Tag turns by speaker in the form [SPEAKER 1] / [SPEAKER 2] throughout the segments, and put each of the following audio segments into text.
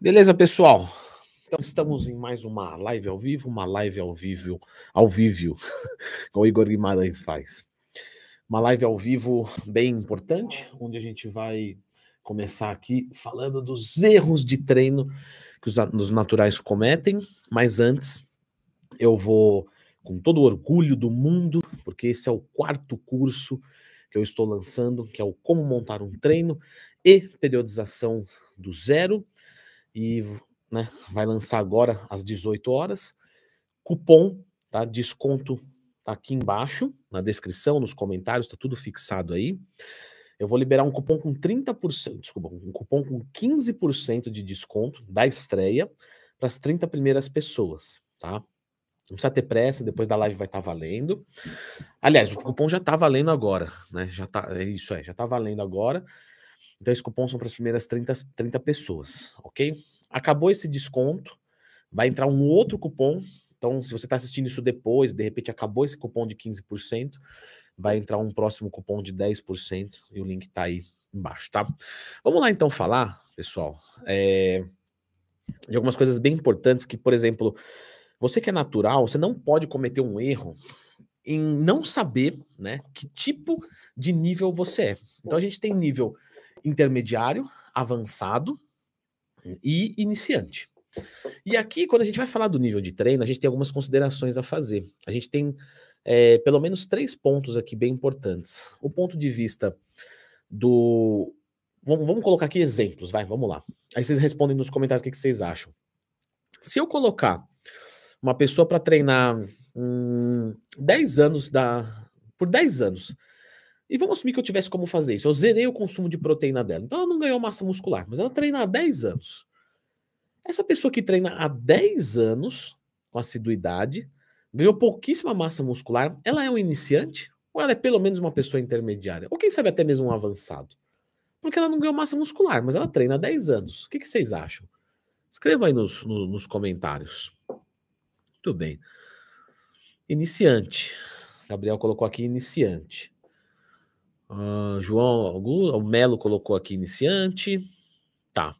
[SPEAKER 1] Beleza, pessoal? Então estamos em mais uma live ao vivo, uma live ao vivo, ao vivo, como o Igor Guimarães faz. Uma live ao vivo bem importante, onde a gente vai começar aqui falando dos erros de treino que os, os naturais cometem, mas antes eu vou com todo o orgulho do mundo, porque esse é o quarto curso que eu estou lançando, que é o Como Montar um Treino e Periodização do Zero e né, vai lançar agora às 18 horas. Cupom, tá? Desconto tá aqui embaixo, na descrição, nos comentários, tá tudo fixado aí. Eu vou liberar um cupom com 30%, desculpa, um cupom com 15% de desconto da estreia para as 30 primeiras pessoas, tá? Não precisa ter pressa, depois da live vai estar tá valendo. Aliás, o cupom já está valendo agora, né? Já tá, é isso é, já está valendo agora. Então, esse cupom são para as primeiras 30, 30 pessoas, ok? Acabou esse desconto, vai entrar um outro cupom. Então, se você está assistindo isso depois, de repente acabou esse cupom de 15%, vai entrar um próximo cupom de 10% e o link está aí embaixo, tá? Vamos lá então falar, pessoal, é, de algumas coisas bem importantes que, por exemplo, você que é natural, você não pode cometer um erro em não saber, né, que tipo de nível você é. Então a gente tem nível intermediário, avançado e iniciante. E aqui, quando a gente vai falar do nível de treino, a gente tem algumas considerações a fazer. A gente tem é, pelo menos três pontos aqui bem importantes. O ponto de vista do. Vamos, vamos colocar aqui exemplos, vai, vamos lá. Aí vocês respondem nos comentários o que, que vocês acham. Se eu colocar uma pessoa para treinar hum, 10 anos da. Por 10 anos, e vamos assumir que eu tivesse como fazer isso. Eu zerei o consumo de proteína dela. Então ela não ganhou massa muscular, mas ela treina há 10 anos. Essa pessoa que treina há 10 anos, com assiduidade, ganhou pouquíssima massa muscular, ela é um iniciante? Ou ela é pelo menos uma pessoa intermediária? Ou quem sabe até mesmo um avançado? Porque ela não ganhou massa muscular, mas ela treina há 10 anos. O que, que vocês acham? Escreva aí nos, no, nos comentários. Muito bem. Iniciante. Gabriel colocou aqui iniciante. Uh, João o Melo colocou aqui iniciante. Tá.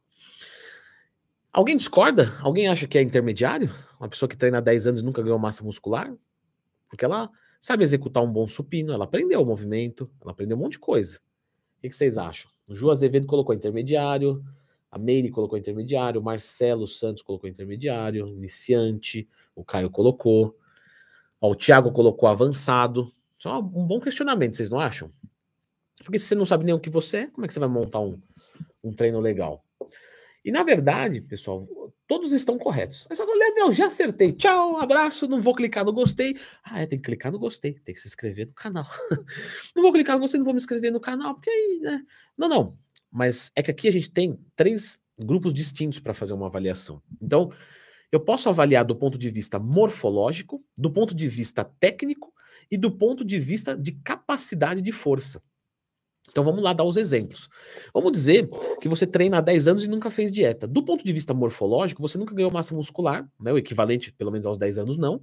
[SPEAKER 1] Alguém discorda? Alguém acha que é intermediário? Uma pessoa que treina há 10 anos e nunca ganhou massa muscular? Porque ela sabe executar um bom supino, ela aprendeu o movimento, ela aprendeu um monte de coisa. O que, vocês acham? O Ju Azevedo colocou intermediário, a Meire colocou intermediário, o Marcelo Santos colocou intermediário, iniciante, o Caio colocou, ó, o Thiago colocou avançado. Isso é um bom questionamento, vocês não acham? Porque se você não sabe nem o que você é, como é que você vai montar um, um treino legal? E na verdade, pessoal, todos estão corretos. Aí só fala, Leandrão, já acertei. Tchau, abraço, não vou clicar no gostei. Ah, é, tem que clicar no gostei, tem que se inscrever no canal. não vou clicar no gostei, não vou me inscrever no canal, porque aí, né? Não, não. Mas é que aqui a gente tem três grupos distintos para fazer uma avaliação. Então, eu posso avaliar do ponto de vista morfológico, do ponto de vista técnico e do ponto de vista de capacidade de força. Então vamos lá dar os exemplos. Vamos dizer que você treina há 10 anos e nunca fez dieta. Do ponto de vista morfológico, você nunca ganhou massa muscular, né? o equivalente pelo menos aos 10 anos não.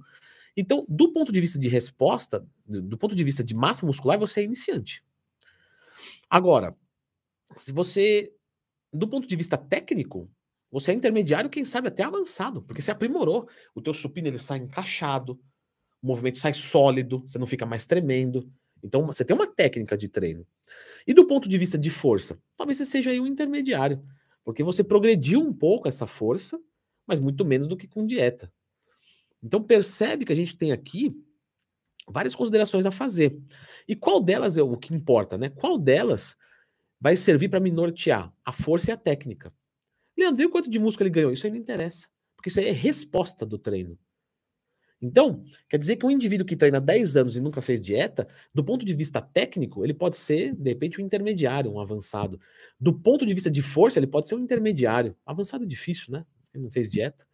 [SPEAKER 1] Então, do ponto de vista de resposta, do ponto de vista de massa muscular, você é iniciante. Agora, se você, do ponto de vista técnico, você é intermediário, quem sabe até avançado, porque você aprimorou. O teu supino ele sai encaixado, o movimento sai sólido, você não fica mais tremendo. Então, você tem uma técnica de treino. E do ponto de vista de força, talvez você seja aí um intermediário, porque você progrediu um pouco essa força, mas muito menos do que com dieta. Então, percebe que a gente tem aqui várias considerações a fazer. E qual delas é o que importa, né? Qual delas vai servir para me nortear? A força e a técnica. Leandro, e o quanto de músculo ele ganhou? Isso aí não interessa, porque isso aí é resposta do treino. Então, quer dizer que um indivíduo que treina 10 anos e nunca fez dieta, do ponto de vista técnico, ele pode ser, de repente, um intermediário, um avançado. Do ponto de vista de força, ele pode ser um intermediário. Avançado é difícil, né? Ele não fez dieta.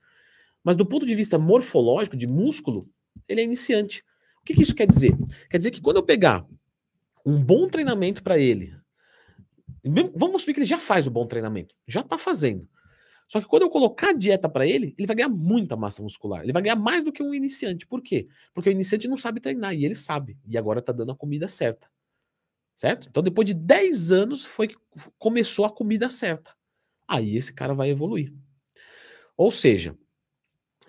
[SPEAKER 1] Mas do ponto de vista morfológico, de músculo, ele é iniciante. O que, que isso quer dizer? Quer dizer que quando eu pegar um bom treinamento para ele, vamos supor que ele já faz o bom treinamento, já está fazendo. Só que quando eu colocar a dieta para ele, ele vai ganhar muita massa muscular. Ele vai ganhar mais do que um iniciante. Por quê? Porque o iniciante não sabe treinar e ele sabe. E agora está dando a comida certa. Certo? Então depois de 10 anos foi que começou a comida certa. Aí esse cara vai evoluir. Ou seja,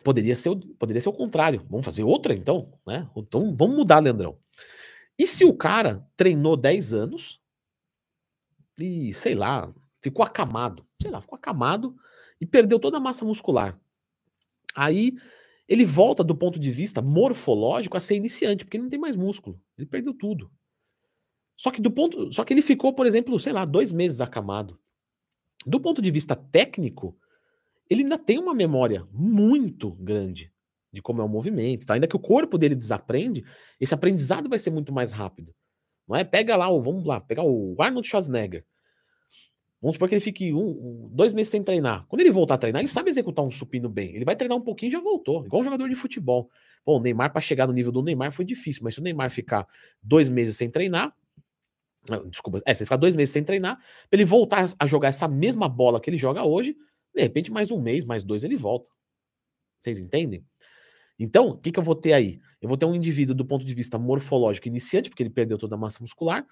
[SPEAKER 1] poderia ser, poderia ser o contrário. Vamos fazer outra então, né? Então vamos mudar, Leandrão. E se o cara treinou 10 anos e, sei lá, ficou acamado, sei lá, ficou acamado e perdeu toda a massa muscular. Aí ele volta do ponto de vista morfológico a ser iniciante, porque ele não tem mais músculo. Ele perdeu tudo. Só que do ponto, só que ele ficou, por exemplo, sei lá, dois meses acamado. Do ponto de vista técnico, ele ainda tem uma memória muito grande de como é o movimento, tá? Ainda que o corpo dele desaprende, esse aprendizado vai ser muito mais rápido. Não é? Pega lá, o, vamos lá, pegar o Arnold Schwarzenegger. Vamos supor que ele fique um, dois meses sem treinar. Quando ele voltar a treinar, ele sabe executar um supino bem. Ele vai treinar um pouquinho e já voltou. Igual um jogador de futebol. Bom, o Neymar, para chegar no nível do Neymar, foi difícil. Mas se o Neymar ficar dois meses sem treinar. Desculpa, é, se ele ficar dois meses sem treinar, pra ele voltar a jogar essa mesma bola que ele joga hoje, de repente, mais um mês, mais dois, ele volta. Vocês entendem? Então, o que, que eu vou ter aí? Eu vou ter um indivíduo do ponto de vista morfológico iniciante, porque ele perdeu toda a massa muscular.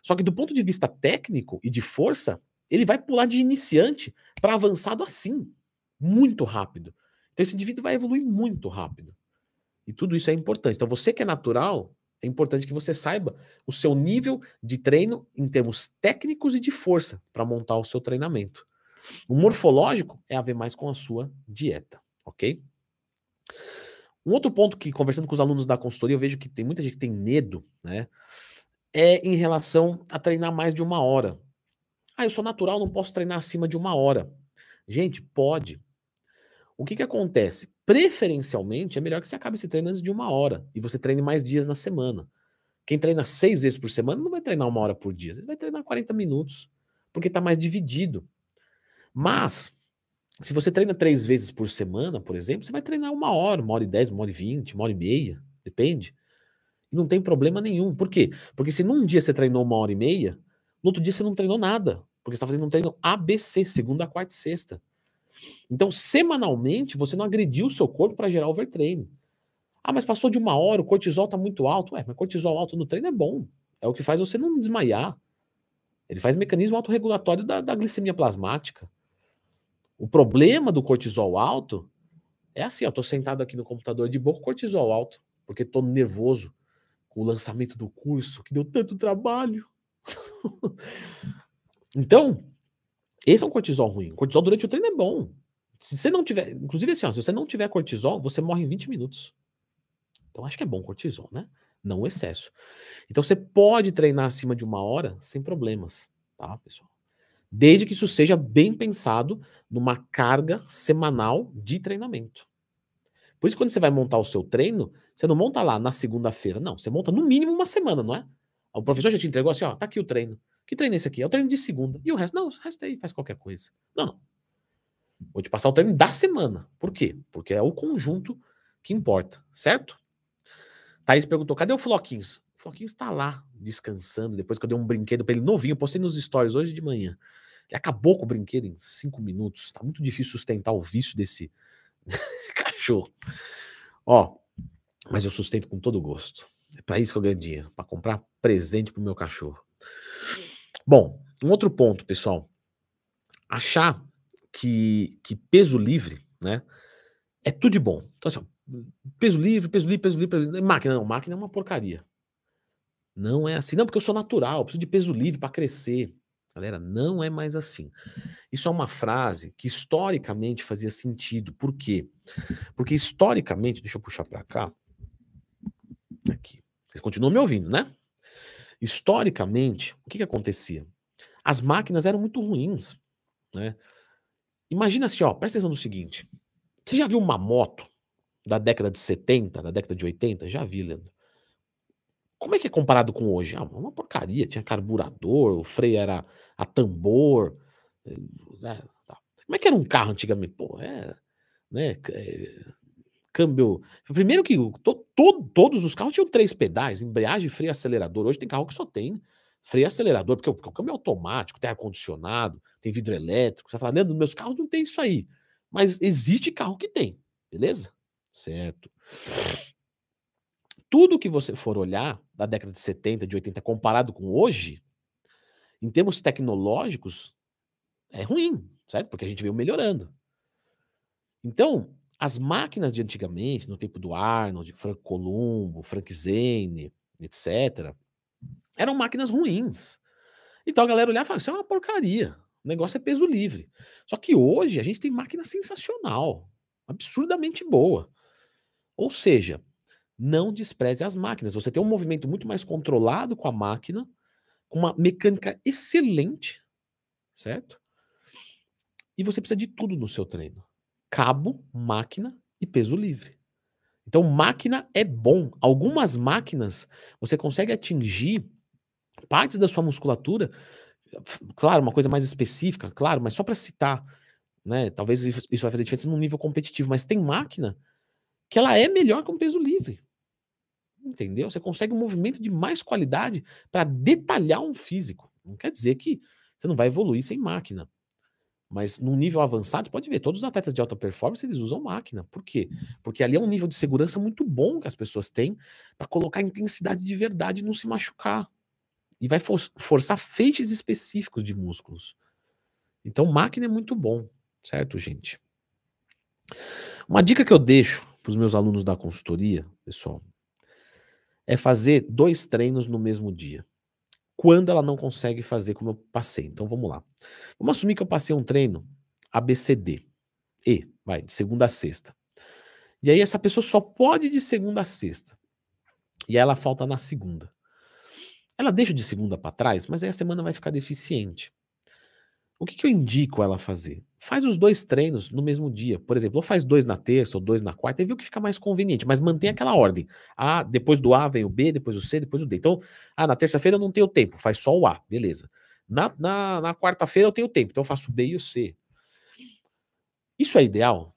[SPEAKER 1] Só que do ponto de vista técnico e de força, ele vai pular de iniciante para avançado assim, muito rápido. Então esse indivíduo vai evoluir muito rápido. E tudo isso é importante. Então você que é natural, é importante que você saiba o seu nível de treino em termos técnicos e de força para montar o seu treinamento. O morfológico é a ver mais com a sua dieta, ok? Um outro ponto que, conversando com os alunos da consultoria, eu vejo que tem muita gente que tem medo, né? É em relação a treinar mais de uma hora. Ah, eu sou natural, não posso treinar acima de uma hora. Gente, pode. O que, que acontece? Preferencialmente, é melhor que você acabe esse treino antes de uma hora e você treine mais dias na semana. Quem treina seis vezes por semana não vai treinar uma hora por dia, você vai treinar 40 minutos, porque está mais dividido. Mas, se você treina três vezes por semana, por exemplo, você vai treinar uma hora, uma hora e dez, uma hora e vinte, uma hora e meia, depende. E não tem problema nenhum. Por quê? Porque se num dia você treinou uma hora e meia, no outro dia você não treinou nada, porque você está fazendo um treino ABC, segunda, quarta e sexta. Então, semanalmente, você não agrediu o seu corpo para gerar overtraining. Ah, mas passou de uma hora, o cortisol está muito alto. Ué, mas cortisol alto no treino é bom. É o que faz você não desmaiar. Ele faz mecanismo autorregulatório da, da glicemia plasmática. O problema do cortisol alto é assim, eu tô sentado aqui no computador de boa com cortisol alto, porque tô nervoso com o lançamento do curso, que deu tanto trabalho. então, esse é um cortisol ruim. O cortisol durante o treino é bom. Se você não tiver, inclusive assim, ó, se você não tiver cortisol, você morre em 20 minutos. Então acho que é bom cortisol, né? Não excesso. Então você pode treinar acima de uma hora sem problemas, tá, pessoal? Desde que isso seja bem pensado numa carga semanal de treinamento. Por isso, quando você vai montar o seu treino, você não monta lá na segunda-feira, não. Você monta no mínimo uma semana, não é? O professor já te entregou assim, ó, tá aqui o treino. Que treino é esse aqui? É o treino de segunda. E o resto? Não, o resto aí faz qualquer coisa. Não, não. Vou te passar o treino da semana. Por quê? Porque é o conjunto que importa, certo? Thaís perguntou: cadê o Floquinhos? O Floquinhos tá lá, descansando. Depois que eu dei um brinquedo pra ele novinho, postei nos stories hoje de manhã. Ele acabou com o brinquedo em cinco minutos. Tá muito difícil sustentar o vício desse, desse cachorro. Ó, mas eu sustento com todo gosto. É para isso que eu ganho dinheiro, para comprar presente pro meu cachorro. Bom, um outro ponto, pessoal. Achar que, que peso livre, né, é tudo de bom. Então, assim, peso livre, peso livre, peso livre, peso livre. Máquina, não, máquina é uma porcaria. Não é assim. Não, porque eu sou natural, eu preciso de peso livre para crescer. Galera, não é mais assim. Isso é uma frase que historicamente fazia sentido. Por quê? Porque historicamente, deixa eu puxar para cá. Aqui. Vocês continuam me ouvindo, né? Historicamente, o que, que acontecia? As máquinas eram muito ruins. Né? Imagina assim, ó, presta atenção no seguinte. Você já viu uma moto da década de 70, da década de 80? Já vi, Leandro. Como é que é comparado com hoje? Ah, uma porcaria. Tinha carburador, o freio era a tambor. Né, Como é que era um carro antigamente? Pô, é. Né, é, câmbio. Primeiro que to, to, todos os carros tinham três pedais, embreagem, freio acelerador. Hoje tem carro que só tem freio acelerador, porque, porque o câmbio é automático, tem ar-condicionado, tem vidro elétrico. Você vai falar, Leandro, meus carros não tem isso aí. Mas existe carro que tem, beleza? Certo. Tudo que você for olhar da década de 70, de 80, comparado com hoje, em termos tecnológicos, é ruim, certo? Porque a gente veio melhorando. Então, as máquinas de antigamente, no tempo do Arnold, Frank Columbo, Frank Zane, etc., eram máquinas ruins. Então a galera olhava e falava: Isso é uma porcaria. O negócio é peso livre. Só que hoje a gente tem máquina sensacional, absurdamente boa. Ou seja, não despreze as máquinas. Você tem um movimento muito mais controlado com a máquina, com uma mecânica excelente, certo? E você precisa de tudo no seu treino cabo, máquina e peso livre. Então, máquina é bom. Algumas máquinas você consegue atingir partes da sua musculatura, claro, uma coisa mais específica, claro, mas só para citar, né? Talvez isso, vai fazer diferença num nível competitivo, mas tem máquina que ela é melhor um peso livre. Entendeu? Você consegue um movimento de mais qualidade para detalhar um físico. Não quer dizer que você não vai evoluir sem máquina. Mas num nível avançado, pode ver, todos os atletas de alta performance, eles usam máquina. Por quê? Porque ali é um nível de segurança muito bom que as pessoas têm para colocar intensidade de verdade e não se machucar. E vai for forçar feixes específicos de músculos. Então, máquina é muito bom, certo, gente? Uma dica que eu deixo para os meus alunos da consultoria, pessoal, é fazer dois treinos no mesmo dia quando ela não consegue fazer como eu passei. Então vamos lá. Vamos assumir que eu passei um treino ABCD. E, vai, de segunda a sexta. E aí essa pessoa só pode de segunda a sexta. E aí ela falta na segunda. Ela deixa de segunda para trás, mas aí a semana vai ficar deficiente. O que, que eu indico ela fazer? Faz os dois treinos no mesmo dia. Por exemplo, ou faz dois na terça ou dois na quarta e vê o que fica mais conveniente, mas mantém aquela ordem. A, depois do A vem o B, depois o C, depois o D. Então, ah, na terça-feira eu não tenho tempo, faz só o A, beleza. Na, na, na quarta-feira eu tenho tempo, então eu faço o B e o C. Isso é ideal?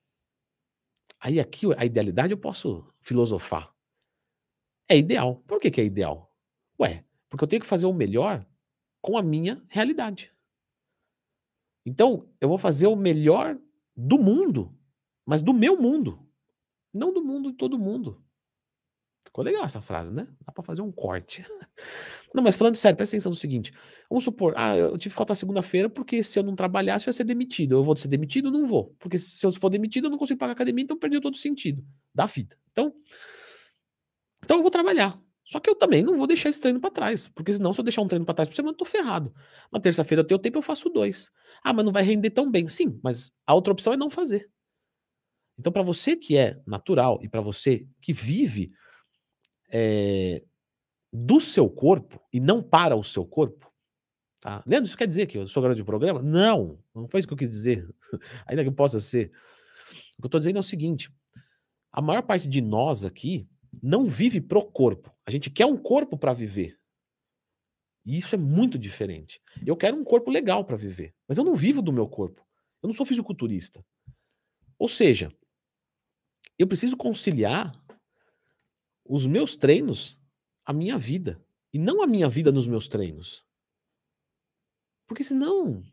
[SPEAKER 1] Aí aqui, a idealidade eu posso filosofar. É ideal. Por que, que é ideal? Ué, porque eu tenho que fazer o melhor com a minha realidade. Então, eu vou fazer o melhor do mundo, mas do meu mundo, não do mundo de todo mundo. Ficou legal essa frase, né? Dá para fazer um corte. Não, mas falando sério, presta atenção no seguinte. Vamos supor, ah, eu tive que faltar segunda-feira porque se eu não trabalhasse eu ia ser demitido. Eu vou ser demitido? Não vou. Porque se eu for demitido eu não consigo pagar academia, então perdeu todo o sentido da vida. Então, então eu vou trabalhar. Só que eu também não vou deixar esse treino para trás, porque senão, se eu deixar um treino para trás por semana, eu tô ferrado. Na terça-feira eu tenho tempo, eu faço dois. Ah, mas não vai render tão bem. Sim, mas a outra opção é não fazer. Então, para você que é natural e para você que vive é, do seu corpo e não para o seu corpo, tá? Leandro, isso quer dizer que eu sou grande de programa? Não, não foi isso que eu quis dizer. Ainda que possa ser. O que eu estou dizendo é o seguinte: a maior parte de nós aqui não vive pro corpo. A gente quer um corpo para viver. E isso é muito diferente. Eu quero um corpo legal para viver, mas eu não vivo do meu corpo. Eu não sou fisiculturista. Ou seja, eu preciso conciliar os meus treinos à minha vida e não a minha vida nos meus treinos. Porque senão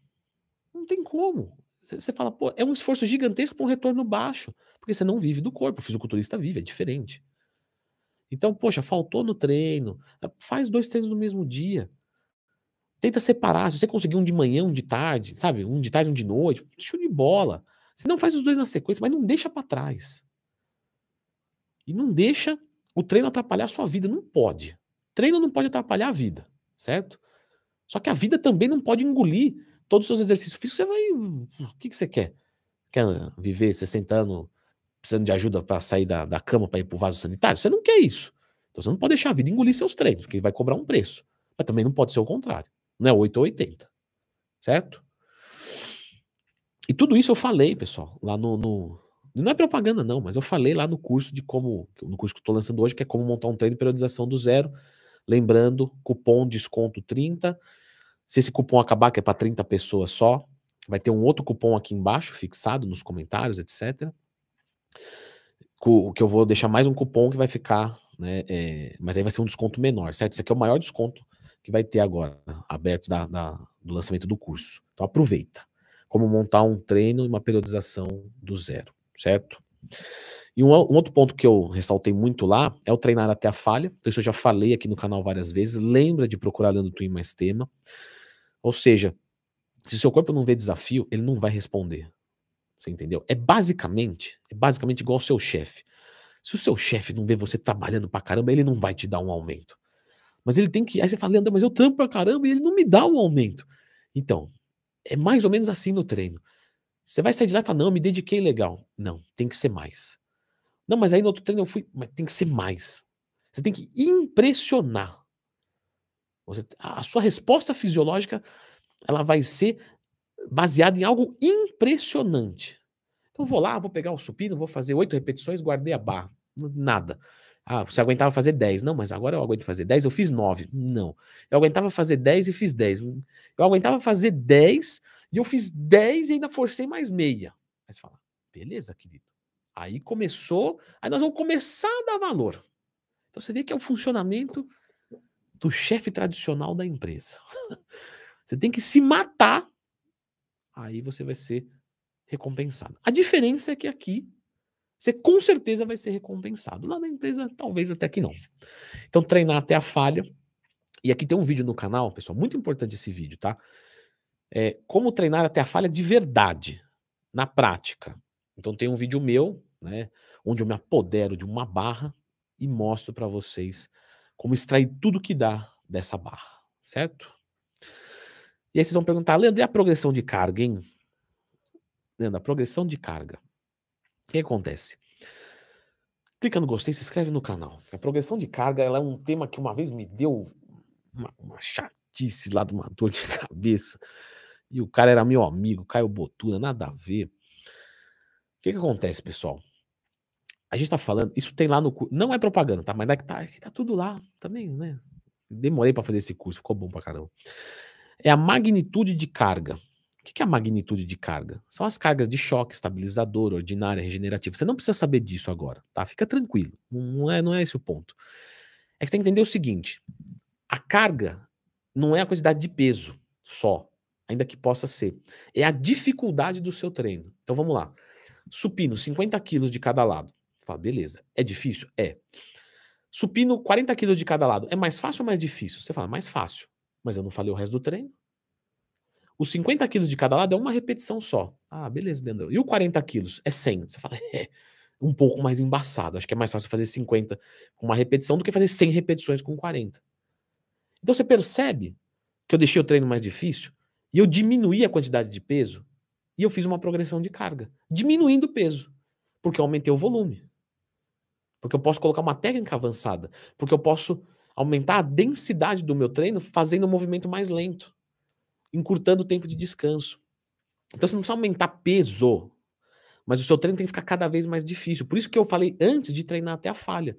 [SPEAKER 1] não tem como. Você fala, pô, é um esforço gigantesco para um retorno baixo, porque você não vive do corpo, o fisiculturista vive, é diferente. Então, poxa, faltou no treino. Ah, faz dois treinos no mesmo dia. Tenta separar. Se você conseguir um de manhã, um de tarde, sabe? Um de tarde, um de noite, show de bola. Se não, faz os dois na sequência, mas não deixa para trás. E não deixa o treino atrapalhar a sua vida. Não pode. Treino não pode atrapalhar a vida, certo? Só que a vida também não pode engolir todos os seus exercícios físicos. Você vai. O que, que você quer? Quer viver 60 anos precisando de ajuda para sair da, da cama para ir para o vaso sanitário. Você não quer isso. Então você não pode deixar a vida engolir seus treinos, porque vai cobrar um preço. Mas também não pode ser o contrário. Não é 8 ou 80. Certo? E tudo isso eu falei, pessoal, lá no, no, Não é propaganda, não, mas eu falei lá no curso de como. No curso que eu estou lançando hoje, que é como montar um treino de periodização do zero. Lembrando, cupom desconto 30. Se esse cupom acabar, que é para 30 pessoas só, vai ter um outro cupom aqui embaixo, fixado nos comentários, etc que eu vou deixar mais um cupom que vai ficar, né? É, mas aí vai ser um desconto menor, certo? Esse aqui é o maior desconto que vai ter agora, aberto da, da, do lançamento do curso. Então aproveita. Como montar um treino e uma periodização do zero, certo? E um, um, outro ponto que eu ressaltei muito lá é o treinar até a falha. Então, isso eu já falei aqui no canal várias vezes. Lembra de procurar Leandro Twin mais tema. Ou seja, se seu corpo não vê desafio, ele não vai responder. Você entendeu? É basicamente, é basicamente igual o seu chefe. Se o seu chefe não vê você trabalhando pra caramba, ele não vai te dar um aumento. Mas ele tem que. Aí você fala, Leandro, mas eu trampo pra caramba e ele não me dá um aumento. Então, é mais ou menos assim no treino. Você vai sair de lá e falar, não, me dediquei legal. Não, tem que ser mais. Não, mas aí no outro treino eu fui. Mas tem que ser mais. Você tem que impressionar. Você, a sua resposta fisiológica ela vai ser baseada em algo impressionante. Então vou lá, vou pegar o supino, vou fazer oito repetições, guardei a barra. Nada. Ah, você aguentava fazer 10. Não, mas agora eu aguento fazer 10, eu fiz 9. Não. Eu aguentava fazer 10 e fiz 10. Eu aguentava fazer 10 e eu fiz 10 e ainda forcei mais meia. Aí você fala, beleza, querido. Aí começou, aí nós vamos começar a dar valor. Então você vê que é o funcionamento do chefe tradicional da empresa. Você tem que se matar, aí você vai ser recompensado. A diferença é que aqui você com certeza vai ser recompensado. Lá na empresa, talvez até que não. Então, treinar até a falha. E aqui tem um vídeo no canal, pessoal, muito importante esse vídeo, tá? É, como treinar até a falha de verdade, na prática. Então, tem um vídeo meu, né, onde eu me apodero de uma barra e mostro para vocês como extrair tudo que dá dessa barra, certo? E aí vocês vão perguntar, Leandro, e a progressão de carga, hein? Leandro, a progressão de carga. O que acontece? Clica no gostei, se inscreve no canal. A progressão de carga ela é um tema que uma vez me deu uma, uma chatice lá de uma dor de cabeça. E o cara era meu amigo, Caio Botura, nada a ver. O que, que acontece, pessoal? A gente tá falando, isso tem lá no curso. Não é propaganda, tá? Mas é que tá, tá tudo lá também, né? Demorei para fazer esse curso, ficou bom pra caramba é a magnitude de carga. O que é a magnitude de carga? São as cargas de choque, estabilizador, ordinária, regenerativa. Você não precisa saber disso agora, tá? Fica tranquilo. Não é, não é esse o ponto. É que você tem que entender o seguinte: a carga não é a quantidade de peso só, ainda que possa ser. É a dificuldade do seu treino. Então vamos lá. Supino, 50 quilos de cada lado. Fala, beleza. É difícil? É. Supino, 40 quilos de cada lado. É mais fácil ou mais difícil? Você fala, mais fácil mas eu não falei o resto do treino. Os 50 quilos de cada lado é uma repetição só. Ah, beleza, Dendel. E o 40 quilos é 100. Você fala, é um pouco mais embaçado. Acho que é mais fácil fazer 50 com uma repetição do que fazer 100 repetições com 40. Então você percebe que eu deixei o treino mais difícil e eu diminuí a quantidade de peso e eu fiz uma progressão de carga, diminuindo o peso, porque eu aumentei o volume. Porque eu posso colocar uma técnica avançada, porque eu posso aumentar a densidade do meu treino fazendo o movimento mais lento, encurtando o tempo de descanso. Então você não precisa aumentar peso, mas o seu treino tem que ficar cada vez mais difícil. Por isso que eu falei antes de treinar até a falha.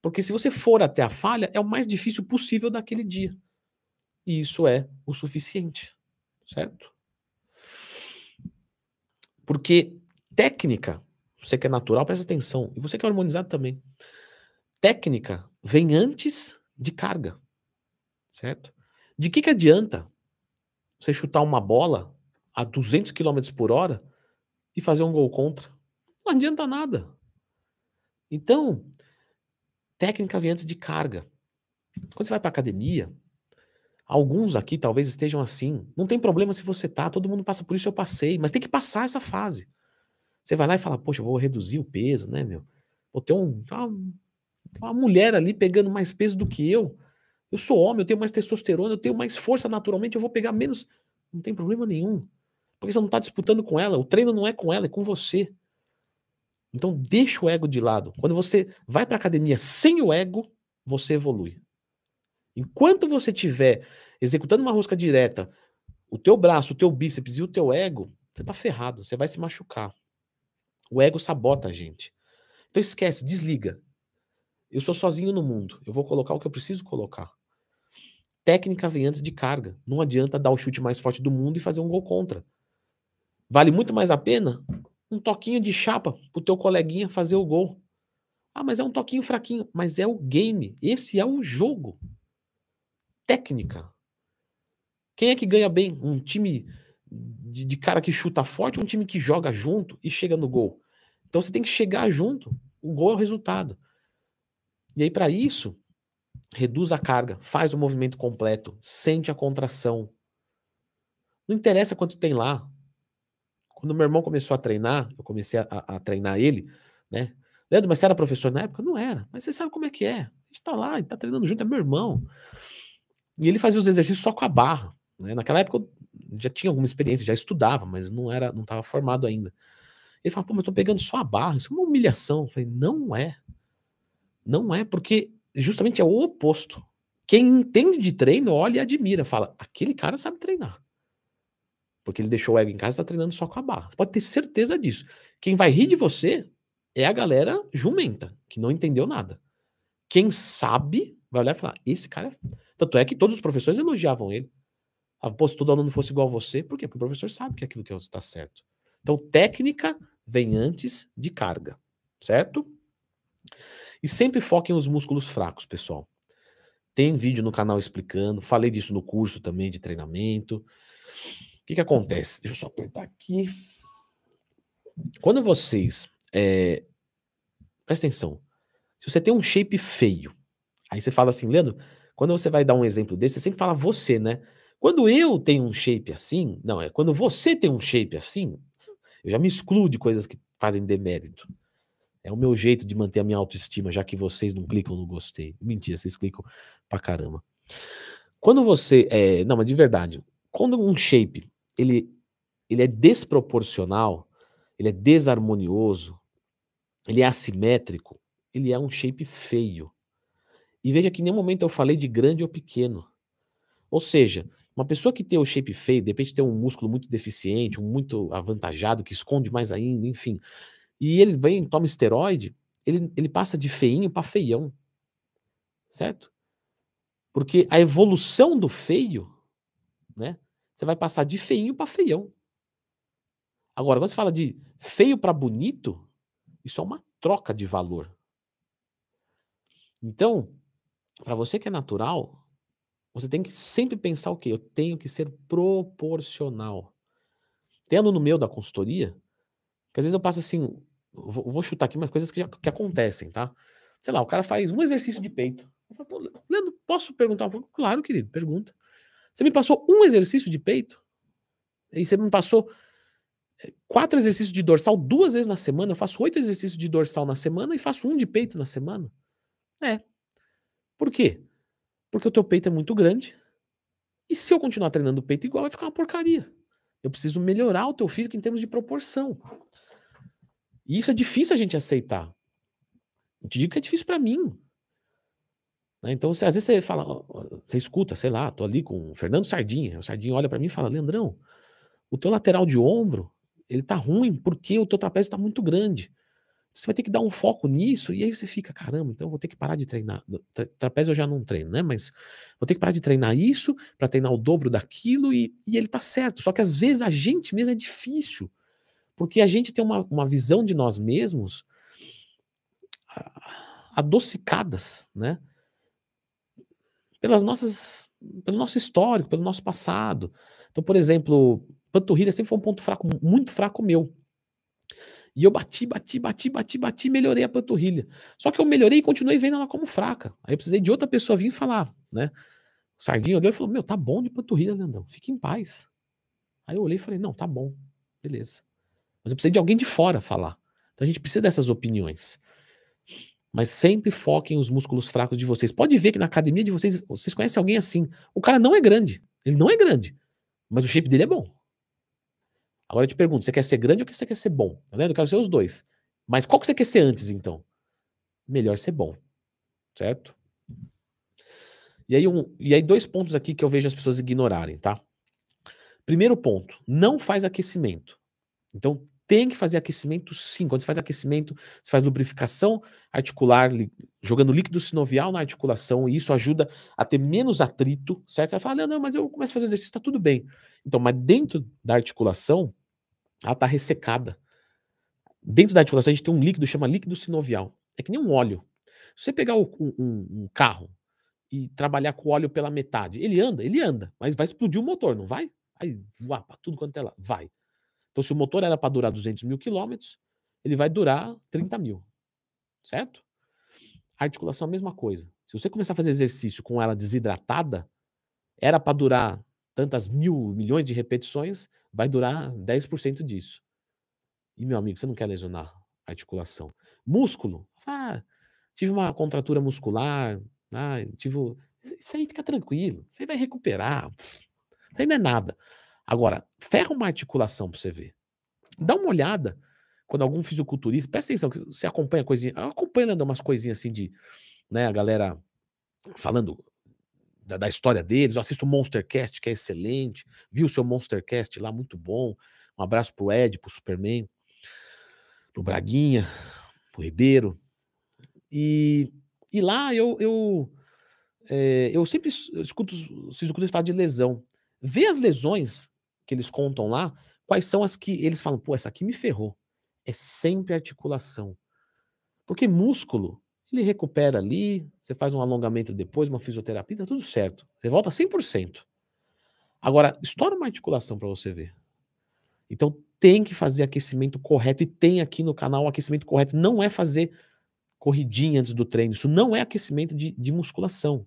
[SPEAKER 1] Porque se você for até a falha, é o mais difícil possível daquele dia. E isso é o suficiente, certo? Porque técnica, você que é natural, presta atenção. E você que é harmonizado também. Técnica vem antes de carga, certo? De que, que adianta você chutar uma bola a 200 km por hora e fazer um gol contra? Não adianta nada. Então, técnica vem antes de carga. Quando você vai para academia, alguns aqui talvez estejam assim. Não tem problema se você tá, todo mundo passa por isso, eu passei, mas tem que passar essa fase. Você vai lá e fala, poxa, eu vou reduzir o peso, né, meu? Vou ter um, tem uma mulher ali pegando mais peso do que eu. Eu sou homem, eu tenho mais testosterona, eu tenho mais força naturalmente, eu vou pegar menos. Não tem problema nenhum. Porque você não está disputando com ela. O treino não é com ela, é com você. Então deixa o ego de lado. Quando você vai para academia sem o ego, você evolui. Enquanto você estiver executando uma rosca direta, o teu braço, o teu bíceps e o teu ego, você tá ferrado, você vai se machucar. O ego sabota a gente. Então esquece, desliga. Eu sou sozinho no mundo. Eu vou colocar o que eu preciso colocar. Técnica vem antes de carga. Não adianta dar o chute mais forte do mundo e fazer um gol contra. Vale muito mais a pena um toquinho de chapa pro teu coleguinha fazer o gol. Ah, mas é um toquinho fraquinho. Mas é o game. Esse é o jogo. Técnica. Quem é que ganha bem? Um time de, de cara que chuta forte ou um time que joga junto e chega no gol? Então você tem que chegar junto. O gol é o resultado. E aí, para isso, reduz a carga, faz o movimento completo, sente a contração. Não interessa quanto tem lá. Quando meu irmão começou a treinar, eu comecei a, a treinar ele, né? Leandro, mas você era professor na época? Não era. Mas você sabe como é que é. A gente tá lá, gente tá treinando junto, é meu irmão. E ele fazia os exercícios só com a barra. Né? Naquela época eu já tinha alguma experiência, já estudava, mas não era, não estava formado ainda. Ele falava, pô, mas eu tô pegando só a barra, isso é uma humilhação. Eu falei, não é. Não é, porque justamente é o oposto. Quem entende de treino olha e admira, fala, aquele cara sabe treinar. Porque ele deixou o ego em casa e está treinando só com a barra. Você pode ter certeza disso. Quem vai rir de você é a galera jumenta, que não entendeu nada. Quem sabe vai olhar e falar: esse cara. É Tanto é que todos os professores elogiavam ele. Ah, pô, se todo aluno fosse igual a você, por quê? Porque o professor sabe que aquilo que está certo. Então, técnica vem antes de carga, certo? E sempre foquem os músculos fracos, pessoal. Tem vídeo no canal explicando, falei disso no curso também de treinamento que, que acontece? Deixa eu só apertar aqui. Quando vocês. É, presta atenção. Se você tem um shape feio, aí você fala assim, Leandro, quando você vai dar um exemplo desse, você sempre fala você, né? Quando eu tenho um shape assim, não, é quando você tem um shape assim, eu já me excluo de coisas que fazem demérito. É o meu jeito de manter a minha autoestima, já que vocês não clicam no gostei. Mentira, vocês clicam pra caramba. Quando você. É, não, mas de verdade, quando um shape ele, ele é desproporcional, ele é desarmonioso, ele é assimétrico, ele é um shape feio. E veja que em nenhum momento eu falei de grande ou pequeno. Ou seja, uma pessoa que tem o shape feio, de repente tem um músculo muito deficiente, um muito avantajado, que esconde mais ainda, enfim. E ele vem, toma esteroide, ele, ele passa de feinho para feião. Certo? Porque a evolução do feio, né? Você vai passar de feinho para feião. Agora, quando você fala de feio para bonito, isso é uma troca de valor. Então, para você que é natural, você tem que sempre pensar o quê? Eu tenho que ser proporcional. Tem aluno meu da consultoria, que às vezes eu passo assim, vou, vou chutar aqui umas coisas que, que acontecem, tá? Sei lá, o cara faz um exercício de peito. Eu falo, Leandro, posso perguntar pouco? Claro, querido, pergunta. Você me passou um exercício de peito? E você me passou eh, quatro exercícios de dorsal duas vezes na semana? Eu faço oito exercícios de dorsal na semana e faço um de peito na semana? É. Por quê? Porque o teu peito é muito grande. E se eu continuar treinando o peito igual, vai ficar uma porcaria. Eu preciso melhorar o teu físico em termos de proporção. E isso é difícil a gente aceitar. Eu te digo que é difícil para mim. Né? Então, às vezes você fala, você escuta, sei lá, tô ali com o Fernando Sardinha, o Sardinha olha para mim e fala, Leandrão, o teu lateral de ombro, ele tá ruim porque o teu trapézio tá muito grande. Você vai ter que dar um foco nisso e aí você fica, caramba, então eu vou ter que parar de treinar. Tra trapézio eu já não treino, né? Mas vou ter que parar de treinar isso para treinar o dobro daquilo e, e ele tá certo. Só que às vezes a gente mesmo é difícil, porque a gente tem uma, uma visão de nós mesmos adocicadas, né? pelas nossas, pelo nosso histórico, pelo nosso passado. Então, por exemplo, panturrilha sempre foi um ponto fraco, muito fraco meu. E eu bati, bati, bati, bati, bati, melhorei a panturrilha. Só que eu melhorei e continuei vendo ela como fraca. Aí eu precisei de outra pessoa vir falar, né? O Sardinha olhou e falou: Meu, tá bom de panturrilha, Leandrão, fique em paz. Aí eu olhei e falei: Não, tá bom, beleza. Mas eu precisei de alguém de fora falar. Então a gente precisa dessas opiniões. Mas sempre foquem os músculos fracos de vocês. Pode ver que na academia de vocês, vocês conhecem alguém assim. O cara não é grande. Ele não é grande. Mas o shape dele é bom. Agora eu te pergunto, você quer ser grande ou você quer ser bom? Tá vendo? Eu quero ser os dois. Mas qual que você quer ser antes, então? Melhor ser bom. Certo? E aí, um, e aí dois pontos aqui que eu vejo as pessoas ignorarem, tá? Primeiro ponto, não faz aquecimento. Então, tem que fazer aquecimento sim. Quando você faz aquecimento, você faz lubrificação articular, jogando líquido sinovial na articulação, e isso ajuda a ter menos atrito, certo? Você vai falar, não, não, mas eu começo a fazer exercício, tá tudo bem. Então, mas dentro da articulação, ela tá ressecada. Dentro da articulação, a gente tem um líquido, chama líquido sinovial. É que nem um óleo. Se você pegar um, um, um carro e trabalhar com óleo pela metade, ele anda, ele anda, mas vai explodir o motor, não vai? Aí voar pra tudo quanto é lá. Vai. Então, se o motor era para durar 200 mil quilômetros, ele vai durar 30 mil. Certo? A articulação é a mesma coisa. Se você começar a fazer exercício com ela desidratada, era para durar tantas mil, milhões de repetições, vai durar 10% disso. E, meu amigo, você não quer lesionar a articulação. Músculo, ah, tive uma contratura muscular, ah, tive. Isso aí fica tranquilo, você vai recuperar. Isso aí não é nada. Agora, ferra uma articulação pra você ver. Dá uma olhada quando algum fisiculturista, presta atenção, você acompanha coisinha, acompanhando umas coisinhas assim de, né, a galera falando da, da, história deles. Eu assisto o Monstercast, que é excelente. Vi o seu Monstercast lá, muito bom. Um abraço pro Ed, pro Superman, pro Braguinha, pro Ribeiro. E, e lá eu, eu, é, eu sempre escuto os fisiculturistas falar de lesão. Vê as lesões que eles contam lá, quais são as que eles falam, pô, essa aqui me ferrou. É sempre articulação. Porque músculo, ele recupera ali, você faz um alongamento depois, uma fisioterapia, tá tudo certo. Você volta 100%. Agora, estoura uma articulação para você ver. Então, tem que fazer aquecimento correto e tem aqui no canal o aquecimento correto. Não é fazer corridinha antes do treino. Isso não é aquecimento de, de musculação.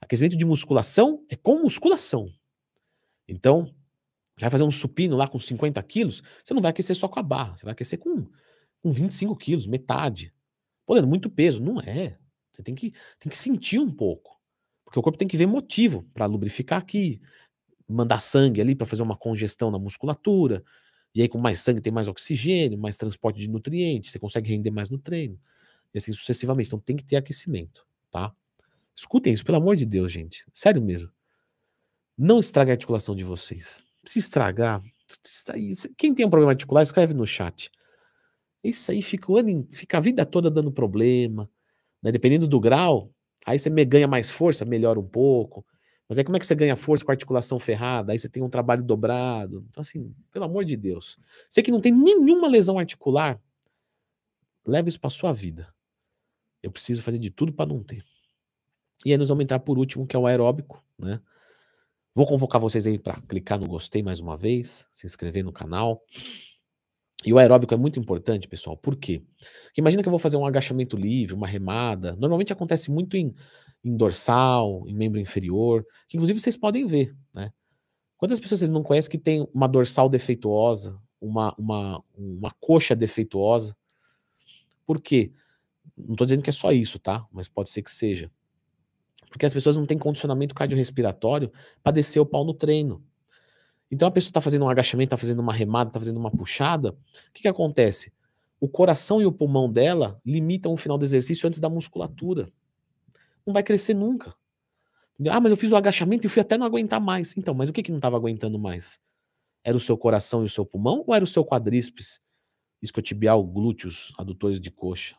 [SPEAKER 1] Aquecimento de musculação é com musculação. Então, vai fazer um supino lá com 50 quilos, você não vai aquecer só com a barra, você vai aquecer com, com 25 quilos, metade. Pô, muito peso. Não é. Você tem que, tem que sentir um pouco. Porque o corpo tem que ver motivo para lubrificar aqui, mandar sangue ali para fazer uma congestão na musculatura. E aí, com mais sangue, tem mais oxigênio, mais transporte de nutrientes, você consegue render mais no treino. E assim sucessivamente. Então tem que ter aquecimento, tá? Escutem isso, pelo amor de Deus, gente. Sério mesmo. Não estrague a articulação de vocês. Se estragar, quem tem um problema articular, escreve no chat. Isso aí fica, fica a vida toda dando problema. Né? Dependendo do grau, aí você ganha mais força, melhora um pouco. Mas aí como é que você ganha força com a articulação ferrada? Aí você tem um trabalho dobrado. Então, assim, pelo amor de Deus. Você que não tem nenhuma lesão articular, leve isso para sua vida. Eu preciso fazer de tudo para não ter. E aí nós vamos entrar por último, que é o aeróbico, né? Vou convocar vocês aí para clicar no gostei mais uma vez, se inscrever no canal. E o aeróbico é muito importante, pessoal. Por quê? Imagina que eu vou fazer um agachamento livre, uma remada. Normalmente acontece muito em, em dorsal, em membro inferior, que inclusive vocês podem ver, né? Quantas pessoas vocês não conhecem que tem uma dorsal defeituosa, uma, uma, uma coxa defeituosa? Por quê? Não estou dizendo que é só isso, tá? Mas pode ser que seja. Porque as pessoas não têm condicionamento cardiorrespiratório para descer o pau no treino. Então a pessoa está fazendo um agachamento, está fazendo uma remada, está fazendo uma puxada. O que, que acontece? O coração e o pulmão dela limitam o final do exercício antes da musculatura. Não vai crescer nunca. Ah, mas eu fiz o agachamento e fui até não aguentar mais. Então, mas o que, que não estava aguentando mais? Era o seu coração e o seu pulmão ou era o seu quadríceps, isquiotibial, glúteos, adutores de coxa?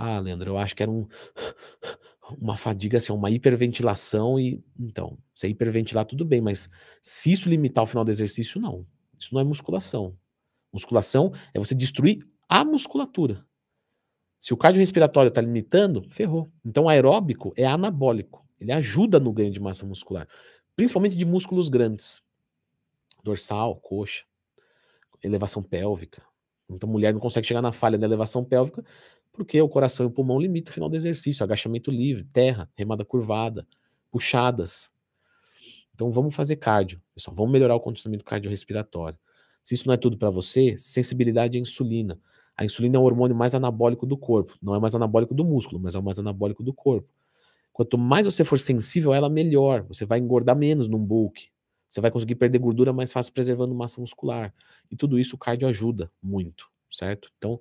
[SPEAKER 1] Ah, Leandro, eu acho que era um, uma fadiga, assim, uma hiperventilação e. Então, se hiperventilar, tudo bem, mas se isso limitar o final do exercício, não. Isso não é musculação. Musculação é você destruir a musculatura. Se o cardiorrespiratório está limitando, ferrou. Então, aeróbico é anabólico. Ele ajuda no ganho de massa muscular, principalmente de músculos grandes. Dorsal, coxa, elevação pélvica. Então, mulher não consegue chegar na falha da elevação pélvica porque o coração e o pulmão limitam o final do exercício, agachamento livre, terra, remada curvada, puxadas. Então vamos fazer cardio, pessoal, vamos melhorar o condicionamento cardiorrespiratório. Se isso não é tudo para você, sensibilidade à insulina. A insulina é o hormônio mais anabólico do corpo, não é mais anabólico do músculo, mas é o mais anabólico do corpo. Quanto mais você for sensível a ela, melhor. Você vai engordar menos num bulk. Você vai conseguir perder gordura mais fácil preservando massa muscular. E tudo isso o cardio ajuda muito, certo? Então,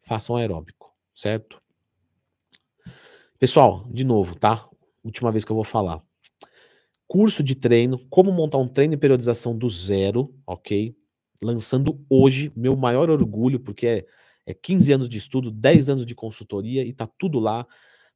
[SPEAKER 1] façam aeróbico certo? Pessoal, de novo, tá? Última vez que eu vou falar. Curso de treino, como montar um treino de periodização do zero, ok? Lançando hoje, meu maior orgulho, porque é, é 15 anos de estudo, 10 anos de consultoria e tá tudo lá.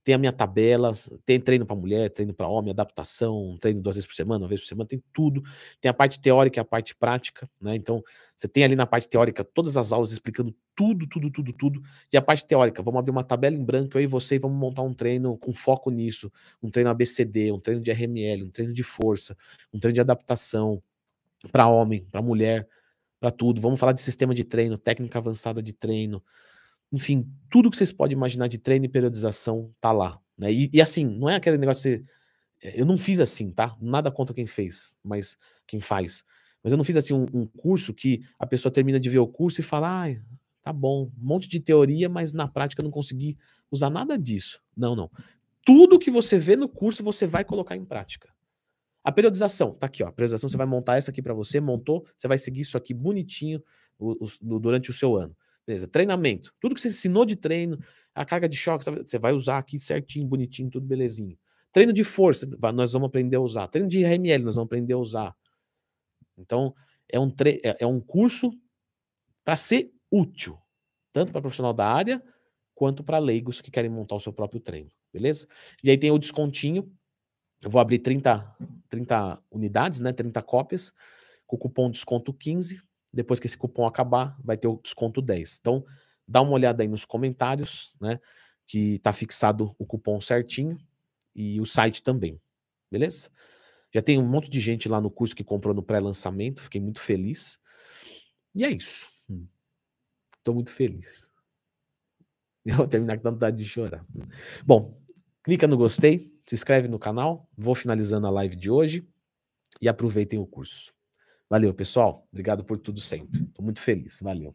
[SPEAKER 1] Tem a minha tabela, tem treino para mulher, treino para homem, adaptação, treino duas vezes por semana, uma vez por semana, tem tudo. Tem a parte teórica e a parte prática, né? Então, você tem ali na parte teórica todas as aulas explicando tudo, tudo, tudo, tudo. E a parte teórica, vamos abrir uma tabela em branco, eu e você, e vamos montar um treino com foco nisso. Um treino ABCD, um treino de RML, um treino de força, um treino de adaptação para homem, para mulher, para tudo. Vamos falar de sistema de treino, técnica avançada de treino, enfim, tudo que vocês podem imaginar de treino e periodização tá lá. Né? E, e, assim, não é aquele negócio de. Eu não fiz assim, tá? Nada contra quem fez, mas quem faz. Mas eu não fiz assim um, um curso que a pessoa termina de ver o curso e fala, ah, tá bom, um monte de teoria, mas na prática eu não consegui usar nada disso. Não, não. Tudo que você vê no curso você vai colocar em prática. A periodização, tá aqui, ó. A periodização você vai montar essa aqui para você, montou, você vai seguir isso aqui bonitinho o, o, durante o seu ano. Beleza? Treinamento. Tudo que você ensinou de treino, a carga de choque, você vai usar aqui certinho, bonitinho, tudo belezinho. Treino de força, nós vamos aprender a usar. Treino de RML, nós vamos aprender a usar. Então, é um, tre é, é um curso para ser útil, tanto para profissional da área, quanto para leigos que querem montar o seu próprio treino, beleza? E aí tem o descontinho, eu vou abrir 30, 30 unidades, né, 30 cópias, com o cupom desconto 15, depois que esse cupom acabar, vai ter o desconto 10. Então, dá uma olhada aí nos comentários, né, que tá fixado o cupom certinho, e o site também, beleza? Já tem um monte de gente lá no curso que comprou no pré-lançamento, fiquei muito feliz. E é isso. Estou muito feliz. Eu vou terminar com vontade de chorar. Bom, clica no gostei, se inscreve no canal. Vou finalizando a live de hoje e aproveitem o curso. Valeu, pessoal. Obrigado por tudo sempre. Estou muito feliz. Valeu.